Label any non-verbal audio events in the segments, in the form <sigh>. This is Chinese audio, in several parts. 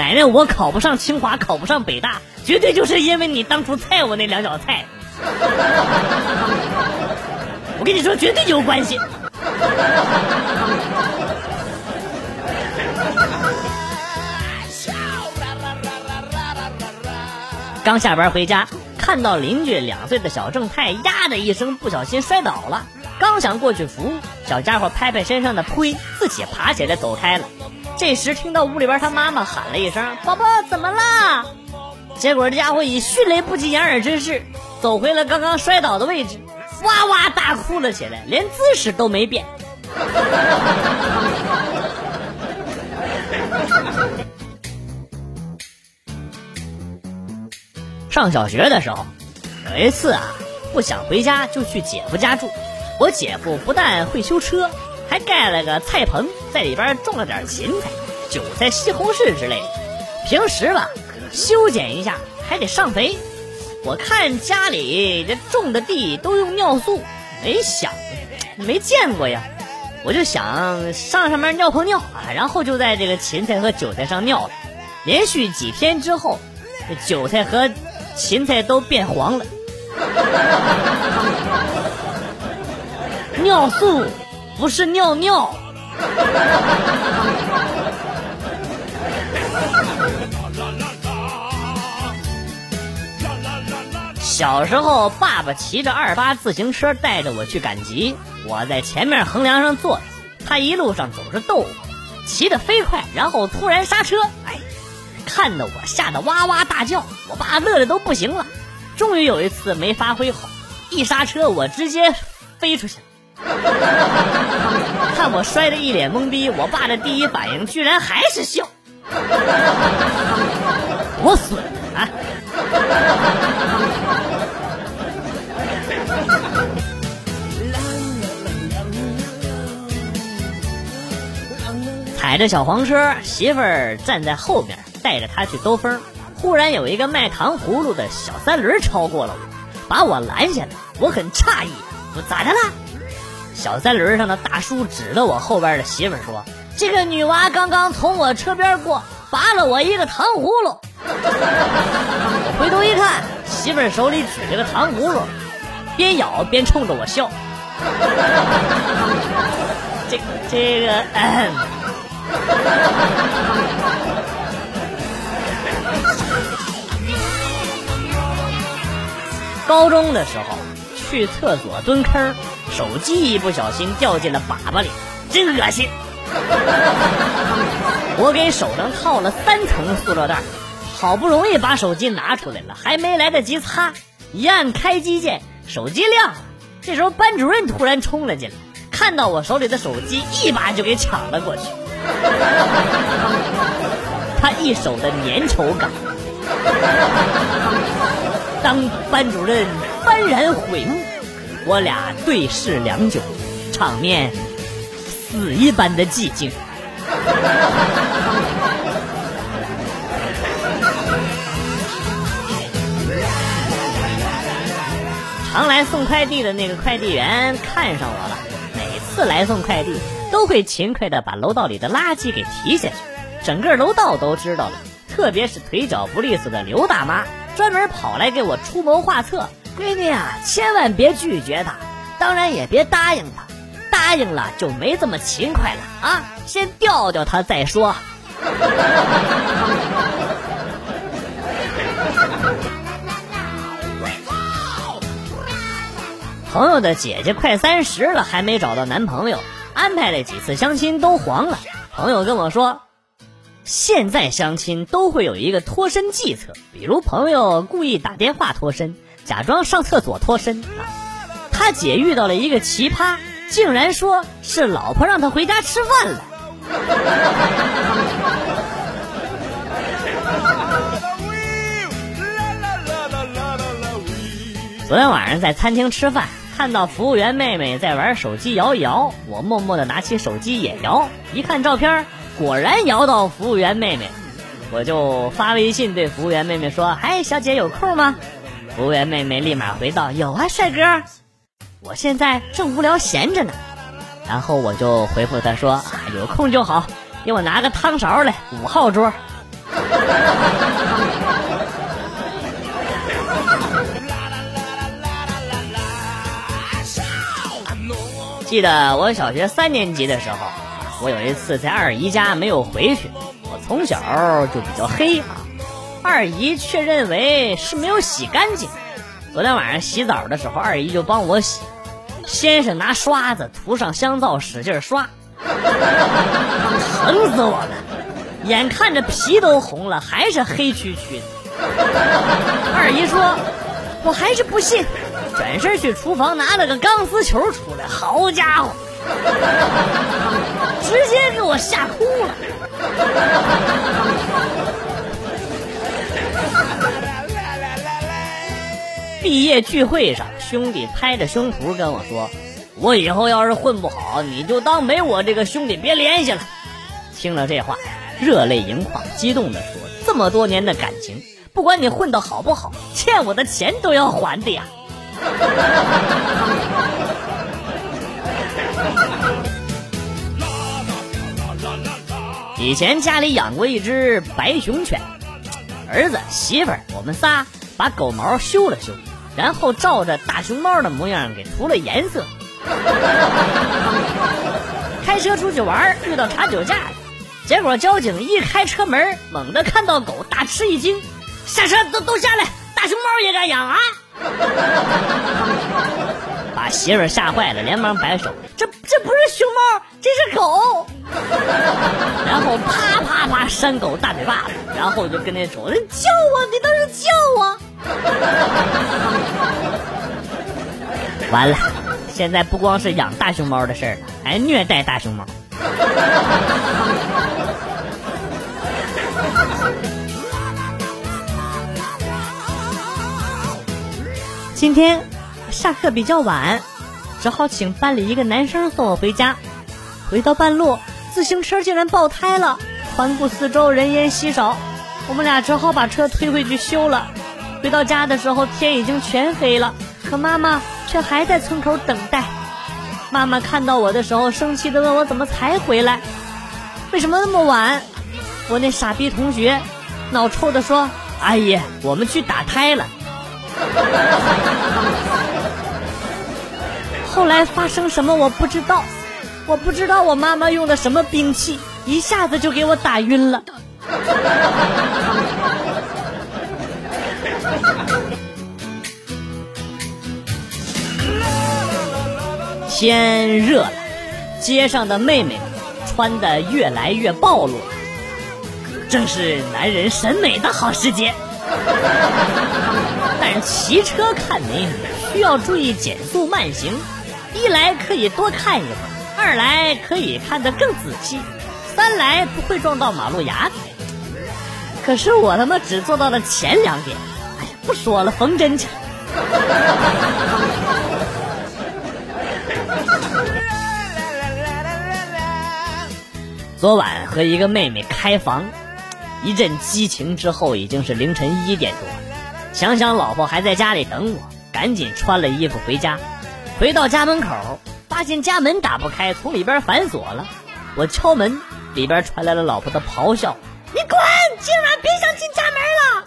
奶奶，我考不上清华，考不上北大，绝对就是因为你当初菜我那两脚菜。我跟你说，绝对有关系。刚下班回家，看到邻居两岁的小正太呀的一声不小心摔倒了，刚想过去扶，小家伙拍拍身上的灰，自己爬起来走开了。这时听到屋里边他妈妈喊了一声：“宝宝怎么了？”结果这家伙以迅雷不及掩耳之势走回了刚刚摔倒的位置，哇哇大哭了起来，连姿势都没变。<laughs> 上小学的时候，有一次啊，不想回家就去姐夫家住。我姐夫不但会修车，还盖了个菜棚，在里边种了点芹菜、韭菜、西红柿之类的。平时吧，修剪一下还得上肥。我看家里这种的地都用尿素，没想，没见过呀。我就想上上面尿泡尿啊，然后就在这个芹菜和韭菜上尿了。连续几天之后，这韭菜和芹菜都变黄了，<laughs> 尿素不是尿尿。小时候，爸爸骑着二八自行车带着我去赶集，我在前面横梁上坐着，他一路上总是逗我，骑得飞快，然后突然刹车，哎。看得我吓得哇哇大叫，我爸乐的都不行了。终于有一次没发挥好，一刹车我直接飞出去了。<laughs> 看我摔得一脸懵逼，我爸的第一反应居然还是笑。我损啊！踩着小黄车，媳妇儿站在后面。带着他去兜风，忽然有一个卖糖葫芦的小三轮超过了我，把我拦下来。我很诧异，我咋的了？小三轮上的大叔指着我后边的媳妇说：“这个女娃刚刚从我车边过，拔了我一个糖葫芦。<laughs> ”我回头一看，媳妇手里举着个糖葫芦，边咬边冲着我笑。这 <laughs> 这个。<laughs> 高中的时候去厕所蹲坑，手机一不小心掉进了粑粑里，真恶心。<laughs> 我给手上套了三层塑料袋，好不容易把手机拿出来了，还没来得及擦，一按开机键，手机亮了。这时候班主任突然冲了进来，看到我手里的手机，一把就给抢了过去。<laughs> 他一手的粘稠感。当班主任幡然悔悟，我俩对视良久，场面死一般的寂静。常来送快递的那个快递员看上我了，每次来送快递都会勤快的把楼道里的垃圾给提下去，整个楼道都知道了。特别是腿脚不利索的刘大妈。专门跑来给我出谋划策，闺女啊，千万别拒绝他，当然也别答应他，答应了就没这么勤快了啊！先吊吊他再说。朋友的姐姐快三十了，还没找到男朋友，安排了几次相亲都黄了。朋友跟我说。现在相亲都会有一个脱身计策，比如朋友故意打电话脱身，假装上厕所脱身。他姐遇到了一个奇葩，竟然说是老婆让他回家吃饭了。昨天晚上在餐厅吃饭，看到服务员妹妹在玩手机摇一摇，我默默的拿起手机也摇，一看照片。果然摇到服务员妹妹，我就发微信对服务员妹妹说：“哎，小姐有空吗？”服务员妹妹立马回道：“有啊，帅哥，我现在正无聊闲着呢。”然后我就回复她说：“啊，有空就好，给我拿个汤勺来，五号桌。<laughs> ”记得我小学三年级的时候，我有一次在二姨家没有回去。我从小就比较黑啊，二姨却认为是没有洗干净。昨天晚上洗澡的时候，二姨就帮我洗，先是拿刷子涂上香皂使劲刷，疼死我了！眼看着皮都红了，还是黑黢黢的。二姨说：“我还是不信。”转身去厨房拿了个钢丝球出来，好家伙，直接给我吓哭了。毕业聚会上，兄弟拍着胸脯跟我说：“我以后要是混不好，你就当没我这个兄弟，别联系了。”听了这话，热泪盈眶，激动的说：“这么多年的感情，不管你混的好不好，欠我的钱都要还的呀。”以前家里养过一只白熊犬，儿子、媳妇儿，我们仨把狗毛修了修，然后照着大熊猫的模样给涂了颜色。<laughs> 开车出去玩，遇到查酒驾了，结果交警一开车门，猛地看到狗，大吃一惊，下车都都下来，大熊猫也敢养啊！<laughs> 把媳妇吓坏了，连忙摆手：“这这不是熊猫，这是狗。<laughs> ”然后啪啪啪扇狗大嘴巴子，然后就跟那主人叫啊，你倒是叫啊！<laughs> 完了，现在不光是养大熊猫的事儿了，还虐待大熊猫。<laughs> 今天下课比较晚，只好请班里一个男生送我回家。回到半路，自行车竟然爆胎了，环顾四周人烟稀少，我们俩只好把车推回去修了。回到家的时候，天已经全黑了，可妈妈却还在村口等待。妈妈看到我的时候，生气的问我怎么才回来，为什么那么晚？我那傻逼同学脑抽的说：“阿姨，我们去打胎了。<laughs> ”后来发生什么我不知道，我不知道我妈妈用的什么兵器，一下子就给我打晕了。天热了，街上的妹妹们穿的越来越暴露了，正是男人审美的好时节。<laughs> 但是骑车看美女需要注意减速慢行，一来可以多看一会儿，二来可以看得更仔细，三来不会撞到马路牙子。可是我他妈只做到了前两点，哎呀，不说了，缝针去。昨晚和一个妹妹开房。一阵激情之后，已经是凌晨一点多。想想老婆还在家里等我，赶紧穿了衣服回家。回到家门口，发现家门打不开，从里边反锁了。我敲门，里边传来了老婆的咆哮：“你滚！今晚别想进家门了！”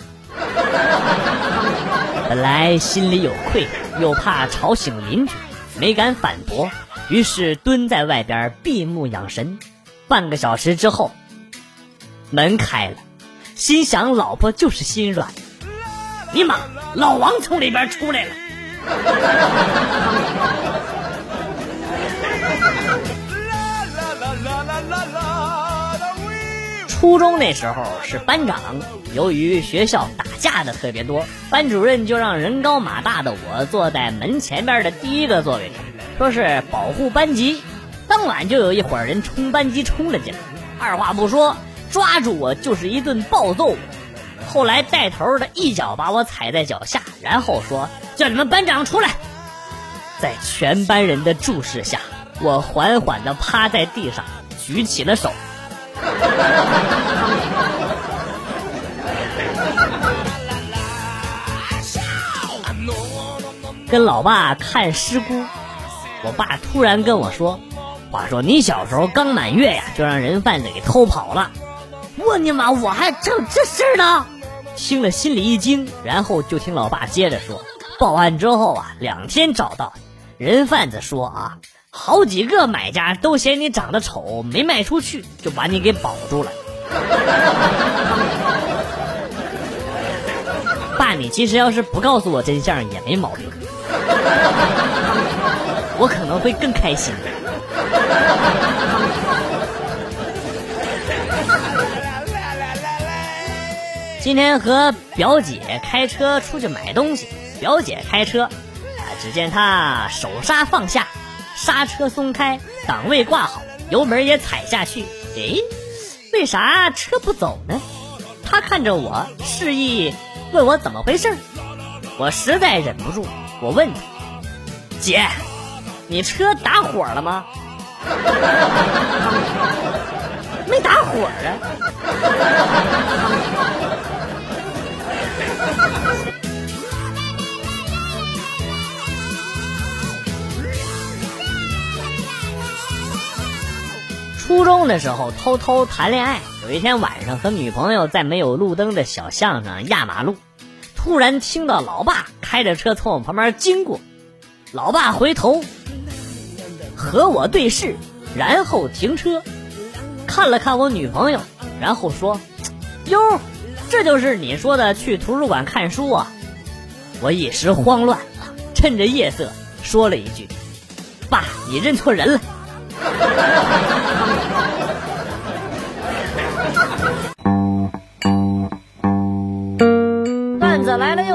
<laughs> 本来心里有愧，又怕吵醒邻居，没敢反驳，于是蹲在外边闭目养神。半个小时之后。门开了，心想老婆就是心软。尼玛，老王从里边出来了。初中那时候是班长，由于学校打架的特别多，班主任就让人高马大的我坐在门前边的第一个座位上，说是保护班级。当晚就有一伙人冲班级冲了进来，二话不说。抓住我就是一顿暴揍，后来带头的一脚把我踩在脚下，然后说：“叫你们班长出来。”在全班人的注视下，我缓缓地趴在地上，举起了手。跟老爸看师姑，我爸突然跟我说：“话说你小时候刚满月呀，就让人贩子给偷跑了。”我尼玛，我还整这事呢！听了心里一惊，然后就听老爸接着说：报案之后啊，两天找到，人贩子说啊，好几个买家都嫌你长得丑，没卖出去，就把你给保住了。<laughs> 爸，你其实要是不告诉我真相也没毛病，我可能会更开心。今天和表姐开车出去买东西，表姐开车，啊，只见她手刹放下，刹车松开，档位挂好，油门也踩下去。诶，为啥车不走呢？她看着我，示意问我怎么回事。我实在忍不住，我问她：“姐，你车打火了吗？” <laughs> 没打火啊。初中的时候偷偷谈恋爱，有一天晚上和女朋友在没有路灯的小巷上压马路，突然听到老爸开着车从我旁边经过，老爸回头和我对视，然后停车，看了看我女朋友，然后说：“哟。”这就是你说的去图书馆看书啊！我一时慌乱，趁着夜色说了一句：“爸，你认错人了。”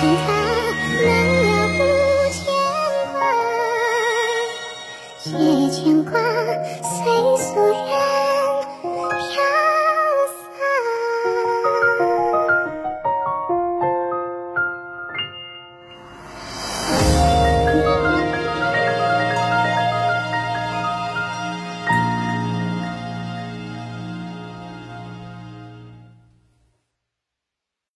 青春